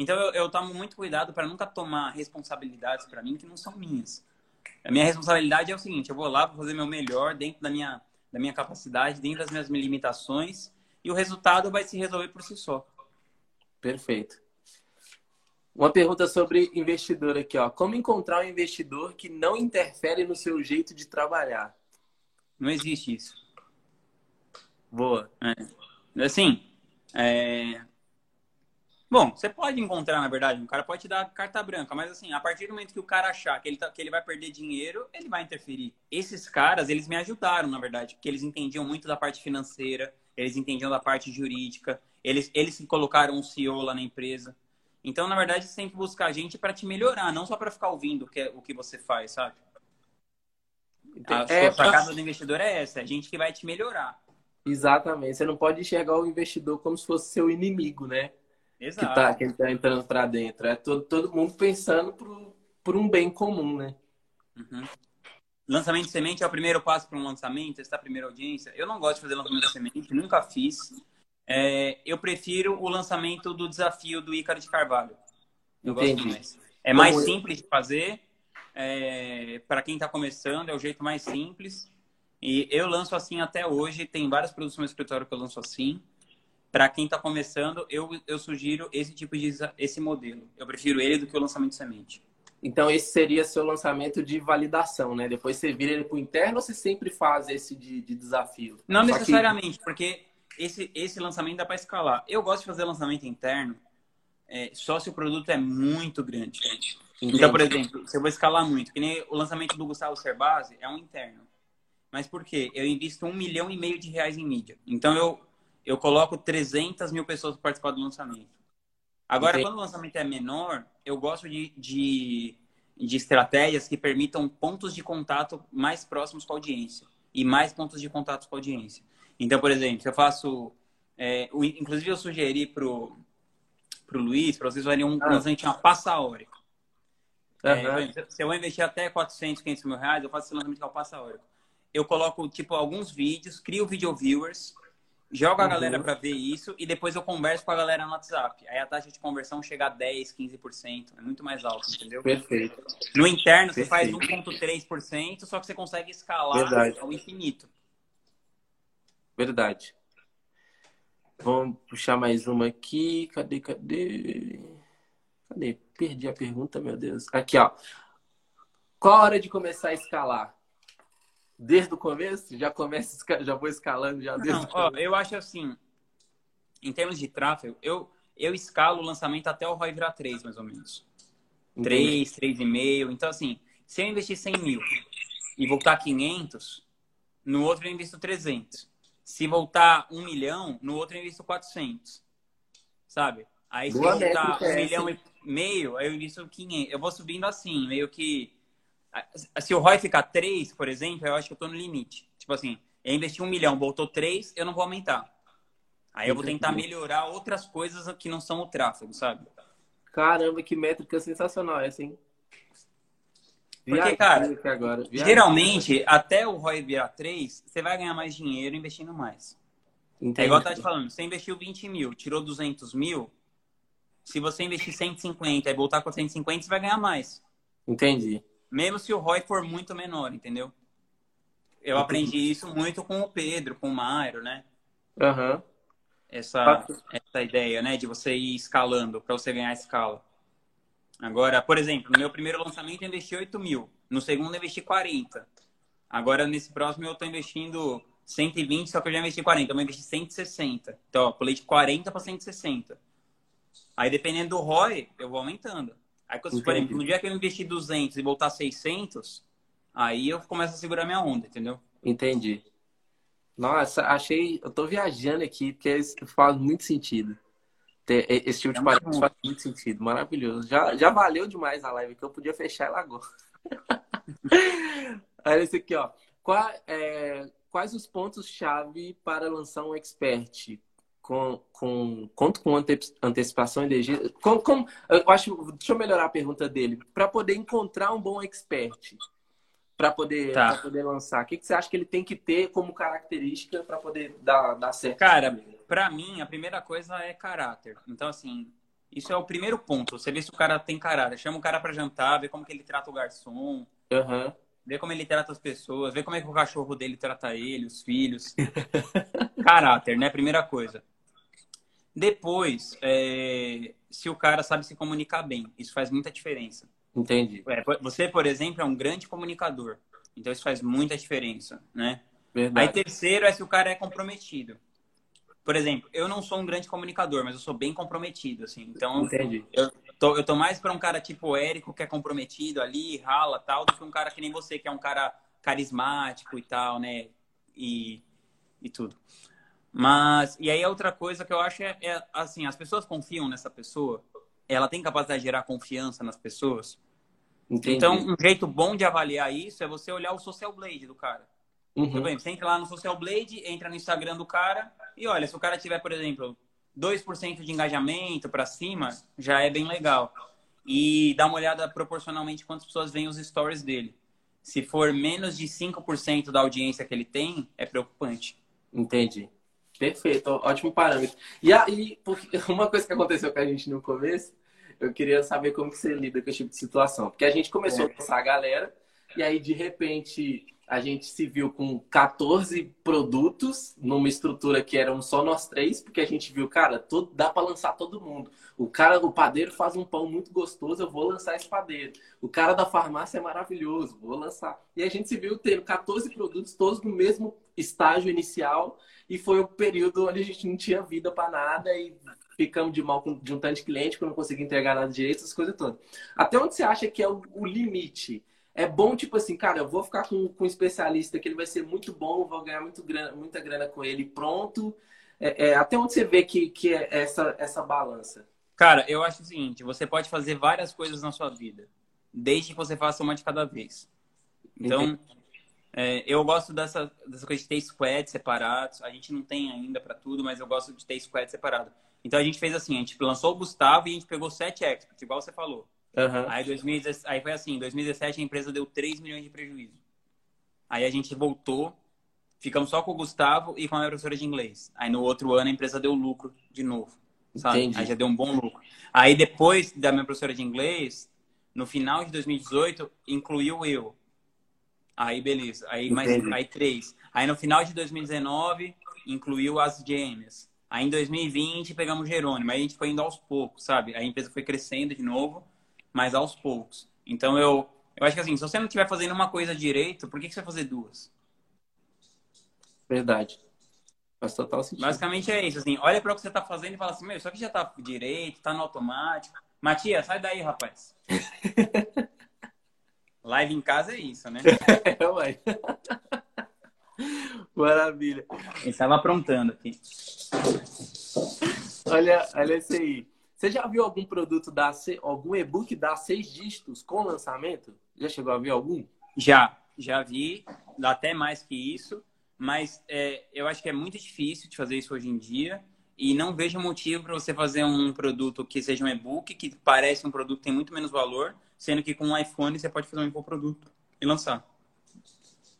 Então eu, eu tomo muito cuidado para nunca tomar responsabilidades para mim que não são minhas. A minha responsabilidade é o seguinte: eu vou lá, vou fazer meu melhor dentro da minha, da minha capacidade, dentro das minhas limitações, e o resultado vai se resolver por si só. Perfeito. Uma pergunta sobre investidor aqui, ó. Como encontrar um investidor que não interfere no seu jeito de trabalhar? Não existe isso. Boa. É. Assim, é... Bom, você pode encontrar, na verdade, um cara pode te dar carta branca, mas assim, a partir do momento que o cara achar que ele, tá, que ele vai perder dinheiro, ele vai interferir. Esses caras, eles me ajudaram, na verdade, porque eles entendiam muito da parte financeira, eles entendiam da parte jurídica, eles, eles colocaram um CEO lá na empresa. Então, na verdade, você tem que buscar gente para te melhorar, não só para ficar ouvindo o que, o que você faz, sabe? A é, sua sacada do investidor é essa, é gente que vai te melhorar. Exatamente. Você não pode enxergar o investidor como se fosse seu inimigo, né? Exato. Que, tá, que ele tá entrando para dentro. É todo, todo mundo pensando por, por um bem comum, né? Uhum. Lançamento de semente é o primeiro passo para um lançamento, testar a primeira audiência. Eu não gosto de fazer lançamento de semente, nunca fiz. É, eu prefiro o lançamento do desafio do Ícaro de Carvalho. Eu Entendi. gosto mais. É mais Como simples de fazer. É, para quem está começando, é o jeito mais simples. E eu lanço assim até hoje. Tem várias produções no escritório que eu lanço assim. Para quem está começando, eu, eu sugiro esse tipo de esse modelo. Eu prefiro ele do que o lançamento de semente. Então, esse seria seu lançamento de validação, né? Depois você vira ele para o interno ou você sempre faz esse de, de desafio? Não Só necessariamente, que... porque esse, esse lançamento dá para escalar. Eu gosto de fazer lançamento interno é, só se o produto é muito grande. Entendi. Então, por exemplo, se eu vou escalar muito, que nem o lançamento do Gustavo Cerbasi é um interno. Mas por quê? Eu invisto um milhão e meio de reais em mídia. Então, eu, eu coloco 300 mil pessoas para participar do lançamento. Agora, Entendi. quando o lançamento é menor, eu gosto de, de, de estratégias que permitam pontos de contato mais próximos com a audiência. E mais pontos de contato com a audiência. Então, por exemplo, eu faço. É, o, inclusive, eu sugeri pro, pro Luiz, para vocês fazerem um ah. lançamento uma passa hora. Uhum. É, se eu investir até 400, 500 mil reais, eu faço esse lançamento que é o passa hora. Eu coloco, tipo, alguns vídeos, crio video viewers, jogo a uhum. galera para ver isso e depois eu converso com a galera no WhatsApp. Aí a taxa de conversão chega a 10, 15%. É muito mais alto, entendeu? Perfeito. No interno, Perfeito. você faz 1,3%, só que você consegue escalar Verdade. ao infinito. Verdade. Vamos puxar mais uma aqui. Cadê, cadê? Cadê? Perdi a pergunta, meu Deus. Aqui, ó. Qual a hora de começar a escalar? Desde o começo? Já começa, já vou escalando já desde Não, ó, eu acho assim, em termos de tráfego, eu, eu escalo o lançamento até o ROI virar 3, mais ou menos. Entendi. 3, 3,5. Então, assim, se eu investir 100 mil e voltar 500, no outro eu invisto 300. Se voltar um milhão, no outro eu invisto 400. Sabe? Aí se Boa voltar um é milhão e meio, aí eu invisto 500. Eu vou subindo assim, meio que... Se o ROI ficar 3, por exemplo, eu acho que eu tô no limite. Tipo assim, eu investi um milhão, voltou 3, eu não vou aumentar. Aí eu vou tentar melhorar outras coisas que não são o tráfego, sabe? Caramba, que métrica sensacional essa, hein? Porque, cara, agora. geralmente, até o ROI virar 3, você vai ganhar mais dinheiro investindo mais. Entendi. É igual eu tava te falando, você investiu 20 mil, tirou 200 mil, se você investir 150 e voltar com 150, você vai ganhar mais. Entendi. Mesmo se o ROI for muito menor, entendeu? Eu Entendi. aprendi isso muito com o Pedro, com o Mairo, né? Aham. Uhum. Essa, essa ideia, né? De você ir escalando para você ganhar escala. Agora, por exemplo, no meu primeiro lançamento eu investi 8 mil. No segundo eu investi 40. Agora, nesse próximo eu estou investindo 120, só que eu já investi 40. Então, eu investi 160. Então, ó, pulei de 40 para 160. Aí, dependendo do ROI, eu vou aumentando. Aí, por exemplo, no dia que eu investi 200 e voltar 600, aí eu começo a segurar minha onda, entendeu? Entendi. Nossa, achei... Eu tô viajando aqui, porque isso faz muito sentido esse tipo de é faz muito sentido. Maravilhoso. Já, já valeu demais a live que eu podia fechar ela agora. [laughs] Olha esse aqui, ó. Qual, é, quais os pontos-chave para lançar um expert? Com, com, conto com antecipação e legenda. Com, com, eu acho, deixa eu melhorar a pergunta dele. Para poder encontrar um bom expert, para poder, tá. poder lançar, o que, que você acha que ele tem que ter como característica para poder dar, dar certo? Cara, para mim, a primeira coisa é caráter. Então, assim, isso é o primeiro ponto. Você vê se o cara tem caráter. Chama o cara para jantar, vê como que ele trata o garçom. Uhum. Ver como ele trata as pessoas, ver como é que o cachorro dele trata ele, os filhos. [laughs] Caráter, né? Primeira coisa. Depois, é, se o cara sabe se comunicar bem, isso faz muita diferença. Entendi. É, você, por exemplo, é um grande comunicador. Então isso faz muita diferença, né? Verdade. Aí terceiro é se o cara é comprometido. Por exemplo, eu não sou um grande comunicador, mas eu sou bem comprometido, assim. Então, Entendi. eu tô, eu tô mais para um cara tipo Érico, que é comprometido ali, rala tal, do que um cara que nem você, que é um cara carismático e tal, né? E, e tudo. Mas, e aí a outra coisa que eu acho é, é, assim, as pessoas confiam nessa pessoa, ela tem capacidade de gerar confiança nas pessoas. Entendi. Então, um jeito bom de avaliar isso é você olhar o social blade do cara. Uhum. Por exemplo, você entra lá no social blade, entra no Instagram do cara e olha, se o cara tiver, por exemplo, 2% de engajamento para cima, já é bem legal. E dá uma olhada proporcionalmente quantas pessoas veem os stories dele. Se for menos de 5% da audiência que ele tem, é preocupante. Entendi. Perfeito, ótimo parâmetro. E aí, [laughs] uma coisa que aconteceu com a gente no começo, eu queria saber como que você lida com esse tipo de situação. Porque a gente começou É. a passar a galera, e aí, de repente, a gente se viu com 14 produtos numa estrutura que eram só nós três, porque a gente viu, cara, todo, dá para lançar todo mundo. O cara, o padeiro faz um pão muito gostoso, eu vou lançar esse padeiro. O cara da farmácia é maravilhoso, vou lançar. E a gente se viu tendo 14 produtos, todos no mesmo estágio inicial, e foi o período onde a gente não tinha vida para nada e ficamos de mal com de um tanto de cliente que eu não conseguia entregar nada direito, essas coisas todas. Até onde você acha que é o, o limite? É bom, tipo assim, cara, eu vou ficar com, com um especialista que ele vai ser muito bom, vou ganhar muito grana, muita grana com ele pronto. É, é, até onde você vê que, que é essa, essa balança? Cara, eu acho o seguinte, você pode fazer várias coisas na sua vida, desde que você faça uma de cada vez. Então, é, eu gosto dessa, dessa coisa de ter squads separados. A gente não tem ainda para tudo, mas eu gosto de ter squad separado. Então a gente fez assim, a gente lançou o Gustavo e a gente pegou sete experts, igual você falou. Uhum. Aí, 2017, aí foi assim, em 2017 a empresa deu 3 milhões de prejuízo. Aí a gente voltou, ficamos só com o Gustavo e com a minha professora de inglês. Aí no outro ano a empresa deu lucro de novo, sabe? Entendi. Aí já deu um bom lucro. Aí depois da minha professora de inglês, no final de 2018, incluiu eu. Aí beleza, aí mais Entendi. aí três. Aí no final de 2019, incluiu as gêmeas. Aí em 2020 pegamos Jerônimo, aí a gente foi indo aos poucos, sabe? A empresa foi crescendo de novo, mas aos poucos. Então eu, eu acho que assim, se você não estiver fazendo uma coisa direito, por que, que você vai fazer duas? Verdade. Faz total sentido. Basicamente é isso, assim, olha para o que você está fazendo e fala assim, meu, isso aqui já tá direito, tá no automático. Matias, sai daí, rapaz. [laughs] Live em casa é isso, né? [laughs] É, ué. Maravilha. Ele estava aprontando aqui. Olha, olha esse aí. Você já viu algum produto se- algum e-book dar seis dígitos com lançamento? Já chegou a ver algum? Já, já vi, dá até mais que isso, mas é, eu acho que é muito difícil de fazer isso hoje em dia e não vejo motivo para você fazer um produto que seja um e-book, que parece um produto que tem muito menos valor, sendo que com um iPhone você pode fazer um infoproduto e lançar.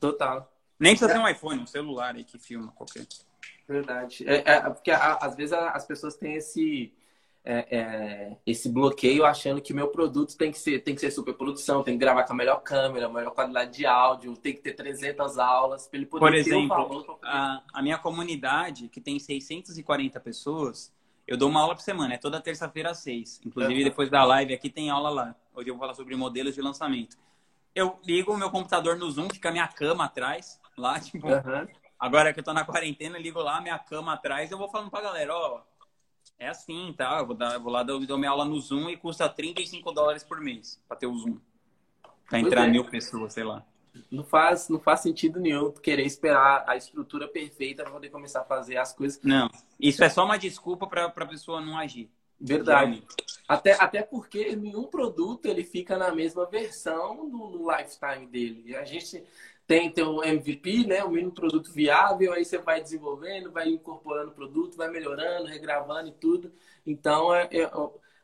Total. Nem precisa ter um iPhone, um celular aí que filma qualquer. Verdade. É, é, porque a- às vezes a- as pessoas têm esse, é, é, esse bloqueio achando que meu produto tem que ser, tem que ser super produção, tem que gravar com a melhor câmera, a melhor qualidade de áudio, tem que ter 300 aulas para ele poder Por exemplo, poder- a, a minha comunidade, que tem 640 pessoas, eu dou uma aula por semana, é toda terça-feira às seis. Inclusive, Uhum. depois da live aqui tem aula lá. Hoje eu vou falar sobre modelos de lançamento. Eu ligo o meu computador no Zoom, fica a minha cama atrás, lá, [laughs] tipo, Aham. agora que eu tô na quarentena, eu ligo lá, minha cama atrás, eu vou falando pra galera, ó, é assim, tá? Eu vou, dar, eu vou lá, dou, dou minha aula no Zoom e custa 35 dólares por mês pra ter o Zoom. Pra entrar é. mil pessoas, sei lá. Não faz, não faz sentido nenhum querer esperar a estrutura perfeita para poder começar a fazer as coisas. Não, isso é só uma desculpa pra, pra pessoa não agir. Verdade. Até, até porque nenhum produto ele fica na mesma versão no, no lifetime dele. E A gente tem, tem o MVP, né? O mínimo produto viável, aí você vai desenvolvendo, vai incorporando o produto, vai melhorando, regravando e tudo. Então, é, é-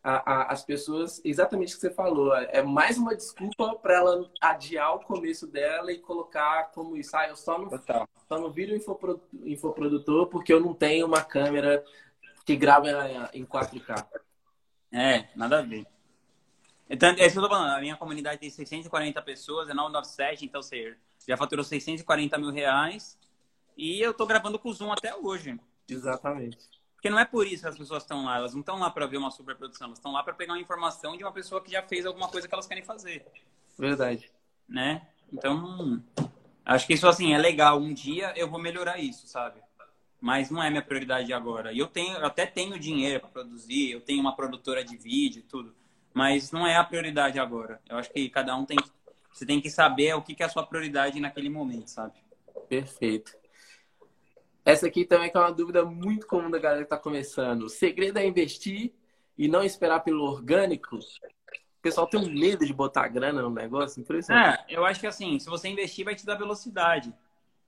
a- a- as pessoas, exatamente o que você falou, é mais uma desculpa para ela adiar o começo dela e colocar como isso. Ah, eu só não Total. só não viro infopro- infoprodutor porque eu não tenho uma câmera que grava em 4K. É, nada a ver. Então, é isso que eu tô falando. A minha comunidade tem 640 pessoas, é 997, então você já faturou 640 mil reais. E eu tô gravando com o Zoom até hoje. Exatamente. Porque não é por isso que as pessoas estão lá. Elas não estão lá para ver uma superprodução. Elas estão lá para pegar uma informação de uma pessoa que já fez alguma coisa que elas querem fazer. Verdade. Né? Então, acho que isso, assim, é legal. Um dia eu vou melhorar isso, sabe? Mas não é minha prioridade agora. E eu tenho, eu até tenho dinheiro para produzir. Eu tenho uma produtora de vídeo e tudo. Mas não é a prioridade agora. Eu acho que cada um tem... Você tem que saber o que é a sua prioridade naquele momento, sabe? Perfeito. Essa aqui também é uma dúvida muito comum da galera que está começando. O segredo é investir e não esperar pelo orgânico? O pessoal tem um medo de botar grana no negócio, impressionante. É, eu acho que assim, se você investir, vai te dar velocidade.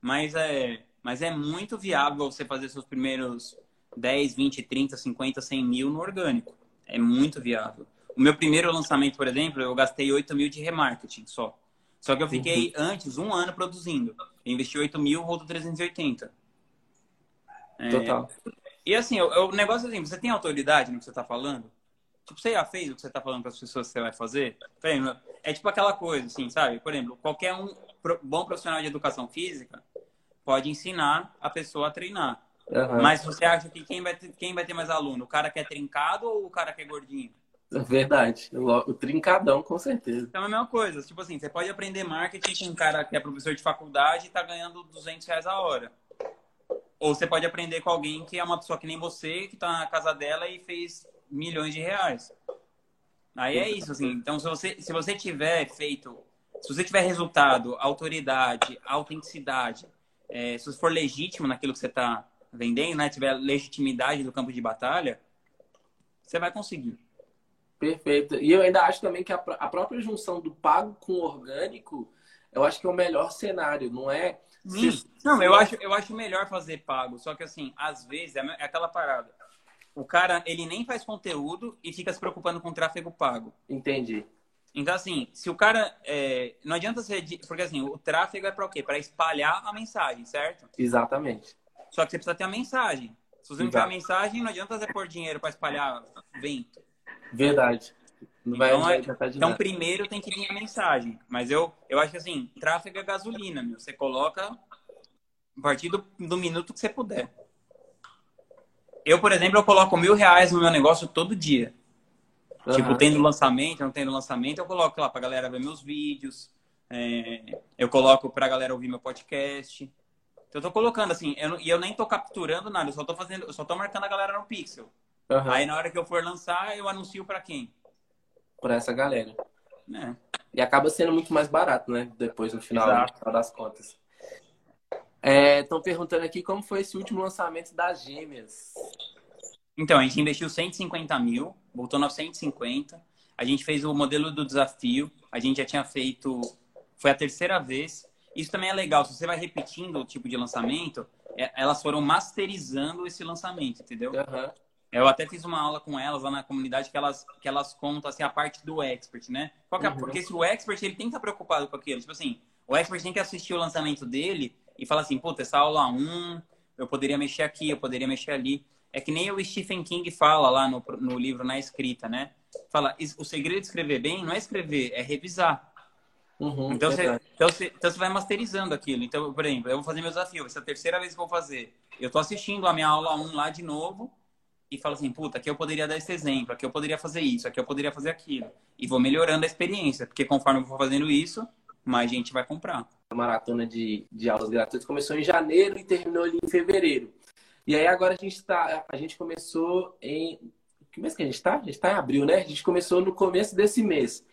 Mas é, mas é muito viável você fazer seus primeiros 10, 20, 30, 50, 100 mil no orgânico. É muito viável. O meu primeiro lançamento, por exemplo, eu gastei 8 mil de remarketing só. Só que eu fiquei uhum. antes um ano produzindo. Eu investi 8 mil, voltou 380. É, Total. E assim, o, o negócio é assim, você tem autoridade no que você está falando? Tipo, você já fez o que você está falando para as pessoas que você vai fazer? É tipo aquela coisa, assim, sabe? Por exemplo, qualquer um bom profissional de educação física pode ensinar a pessoa a treinar. Uhum. Mas você acha que quem vai, ter, quem vai ter mais aluno? O cara que é trincado ou o cara que é gordinho? Verdade. O trincadão, com certeza. Então é a mesma coisa. Tipo assim, você pode aprender marketing com um cara que é professor de faculdade e tá ganhando 200 reais a hora. Ou você pode aprender com alguém que é uma pessoa que nem você, que está na casa dela e fez milhões de reais. Aí é isso, assim. Então, se você, se você tiver feito, se você tiver resultado, autoridade, autenticidade, é, se você for legítimo naquilo que você está vendendo, né? Tiver legitimidade do campo de batalha, você vai conseguir. Perfeito. E eu ainda acho também que a, a própria junção do pago com o orgânico, eu acho que é o melhor cenário, não é não, eu acho, eu acho melhor fazer pago. Só que assim, às vezes é, é aquela parada. O cara, ele nem faz conteúdo e fica se preocupando com tráfego pago. Entendi. Então, assim, se o cara. É, não adianta ser. Porque, assim, o tráfego é para o quê? Para espalhar a mensagem, certo? Exatamente. Só que você precisa ter a mensagem. Se você não tiver a mensagem, não adianta você pôr dinheiro para espalhar vento. Verdade. Não vai então, então primeiro tem que vir a mensagem. Mas eu, eu acho que assim, tráfego é gasolina, meu. Você coloca a partir do, do minuto que você puder. Eu, por exemplo, eu coloco mil reais no meu negócio todo dia. Uhum. Tipo, tendo lançamento, não tendo lançamento, eu coloco lá pra galera ver meus vídeos. É, eu coloco pra galera ouvir meu podcast. Então, eu tô colocando assim, eu, e eu nem tô capturando nada, eu só tô fazendo, eu só tô marcando a galera no Pixel. Uhum. Aí na hora que eu for lançar, eu anuncio para quem? para essa galera. É. E acaba sendo muito mais barato, né? Depois, no final, no final das contas. Estão é, perguntando aqui como foi esse último lançamento das gêmeas. Então, a gente investiu 150 mil, voltou 950. A gente fez o modelo do desafio. A gente já tinha feito. Foi a terceira vez. Isso também é legal. Se você vai repetindo o tipo de lançamento, é, elas foram masterizando esse lançamento, entendeu? Uhum. Eu até fiz uma aula com elas lá na comunidade que elas, que elas contam assim, a parte do expert, né? É, uhum. Porque se o expert ele tem que estar preocupado com aquilo. Tipo assim, o expert tem que assistir o lançamento dele e falar assim, puta, essa aula 1, eu poderia mexer aqui, eu poderia mexer ali. É que nem o Stephen King fala lá no, no livro Na Escrita, né? Fala, o segredo de escrever bem não é escrever, é revisar. Uhum, então, você, então, você, então você vai masterizando aquilo. Então, por exemplo, eu vou fazer meu desafio, essa é a terceira vez que eu vou fazer. Eu tô assistindo a minha aula 1 lá de novo, e falo assim, puta, aqui eu poderia dar esse exemplo, aqui eu poderia fazer isso, aqui eu poderia fazer aquilo. E vou melhorando a experiência, porque conforme eu vou fazendo isso, mais gente vai comprar. A maratona de, de aulas gratuitas começou em janeiro e terminou ali em fevereiro. E aí agora a gente tá, a gente começou em que mês que a gente está? A gente está em abril, né? A gente começou no começo desse mês.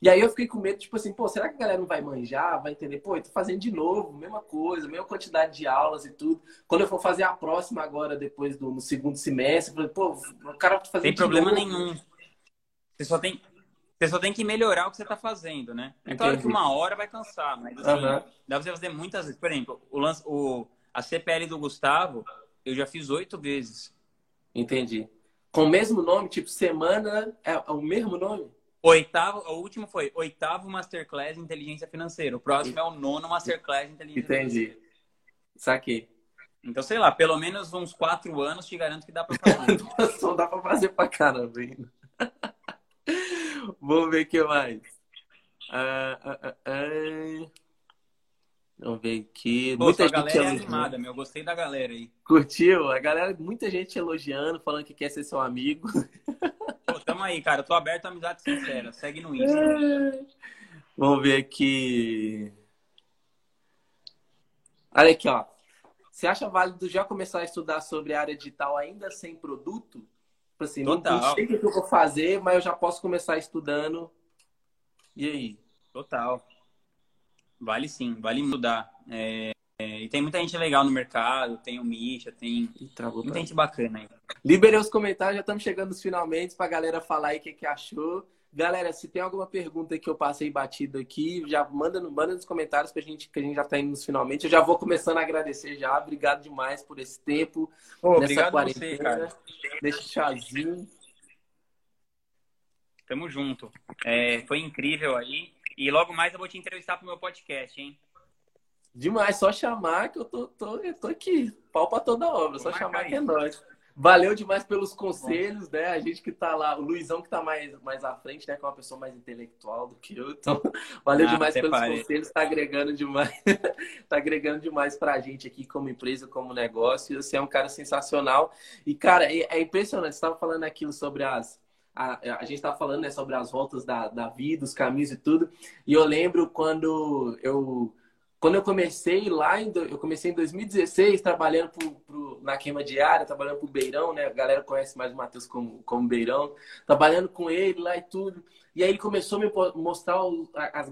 E aí eu fiquei com medo, tipo assim, pô, será que a galera não vai manjar, vai entender? Pô, eu tô fazendo de novo, mesma coisa, mesma quantidade de aulas e tudo. Quando eu for fazer a próxima agora, depois do no segundo semestre, eu falei, pô, o cara tá fazendo Tem problema novo. nenhum. Você só tem, você só tem que melhorar o que você está fazendo, né? É claro que uma hora vai cansar, mas assim, uhum. dá pra você fazer muitas vezes. Por exemplo, o, lance, o, a CPL do Gustavo, eu já fiz oito vezes. Entendi. Com o mesmo nome, tipo, semana é o mesmo nome? Oitavo, o último foi oitavo Masterclass em Inteligência Financeira. O próximo é o nono Masterclass em Inteligência Entendi. Financeira. Entendi. Saquei. Então, sei lá, pelo menos uns quatro anos te garanto que dá pra fazer. [laughs] Só dá pra fazer pra caramba ainda. [laughs] Vamos ver o que mais. Ah, ah, ah. Vamos ver aqui. Pô, muita gente galera é animada, meu. Gostei da galera aí. Curtiu? A galera, muita gente elogiando, falando que quer ser seu amigo. Pô, tamo aí, cara. Eu tô aberto a amizade sincera. Segue no Insta. [laughs] Vamos ver aqui. Olha aqui, ó. Você acha válido já começar a estudar sobre a área digital ainda sem produto? Tipo assim, Total. não sei o que eu vou fazer, mas eu já posso começar estudando. E aí? Total. Vale sim, vale mudar. É, é, e tem muita gente legal no mercado, tem o Misha, tem muita gente bacana aí. Liberei os comentários, já estamos chegando nos finalmente para a galera falar aí o que, que achou. Galera, se tem alguma pergunta que eu passei batido aqui, já manda, manda nos comentários que a gente, que a gente já está indo nos finalmente. Eu já vou começando a agradecer já. Obrigado demais por esse tempo. Pô, nessa quarentena. Você, cara. Deixa o chazinho. Tamo junto. É, foi incrível aí. E logo mais eu vou te entrevistar pro meu podcast, hein? Demais, só chamar que eu tô, tô, eu tô aqui. Pau pra toda obra, só chamar que é nóis. Valeu demais pelos conselhos, né? A gente que tá lá, o Luizão que tá mais, mais à frente, né? Que é uma pessoa mais intelectual do que eu. Então, [laughs] valeu ah, demais pelos pare. conselhos, tá agregando demais. [laughs] tá agregando demais pra gente aqui como empresa, como negócio. Você é um cara sensacional. E, cara, é, é impressionante. Você tava falando aquilo sobre as. A, a gente estava falando né, sobre as voltas da, da vida, os caminhos e tudo. E eu lembro quando eu quando eu comecei lá, em, eu comecei em 2016 trabalhando pro, pro, na queima diária, trabalhando pro Beirão, né? A galera conhece mais o Matheus como, como Beirão, trabalhando com ele lá e tudo. E aí ele começou a me mostrar os, as,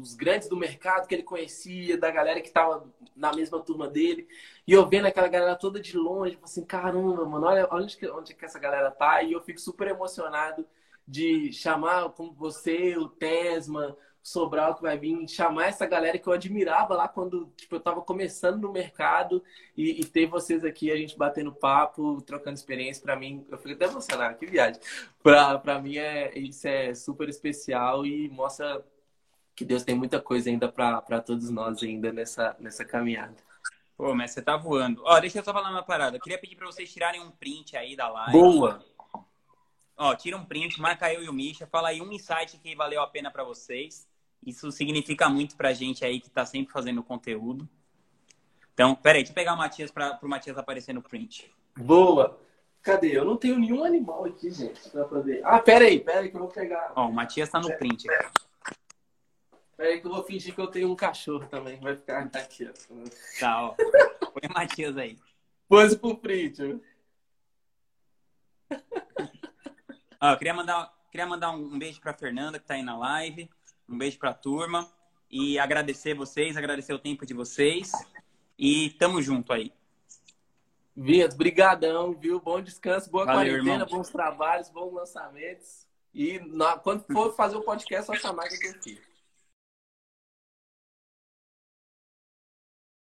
os grandes do mercado que ele conhecia, da galera que estava na mesma turma dele. E eu vendo aquela galera toda de longe, assim, caramba, mano, olha onde que, onde que essa galera tá. E eu fico super emocionado de chamar como você, o Tesma, Sobral que vai vir chamar essa galera que eu admirava lá quando tipo, eu estava começando no mercado e, e, ter vocês aqui, a gente batendo papo, trocando experiência, para mim, eu fico até emocionado, que viagem. Para mim, é, isso é super especial e mostra que Deus tem muita coisa ainda para todos nós ainda nessa, nessa caminhada. Pô, mas você tá voando. Ó, deixa eu só falar uma parada. Eu queria pedir para vocês tirarem um print aí da live. Boa! Ó, tira um print, marca eu e o Misha, fala aí um insight que valeu a pena para vocês. Isso significa muito pra gente aí que tá sempre fazendo conteúdo. Então, peraí, deixa eu pegar o Matias para o Matias aparecer no print. Boa! Cadê? Eu não tenho nenhum animal aqui, gente, pra fazer. Ah, peraí, peraí que eu vou pegar. Ó, o Matias tá no print aqui. Peraí que eu vou fingir que eu tenho um cachorro também. Vai ficar [laughs] aqui, ó. Tá, ó. Põe o Matias aí. Pose pro print. Ó, eu queria mandar, queria mandar um beijo pra Fernanda, que tá aí na live. Um beijo para a turma e agradecer vocês, agradecer o tempo de vocês e tamo junto aí. Vias, brigadão, viu? Bom descanso, boa Valeu, quarentena, irmão. bons trabalhos, bons lançamentos. E na, quando for fazer o podcast, só chamar que eu tenho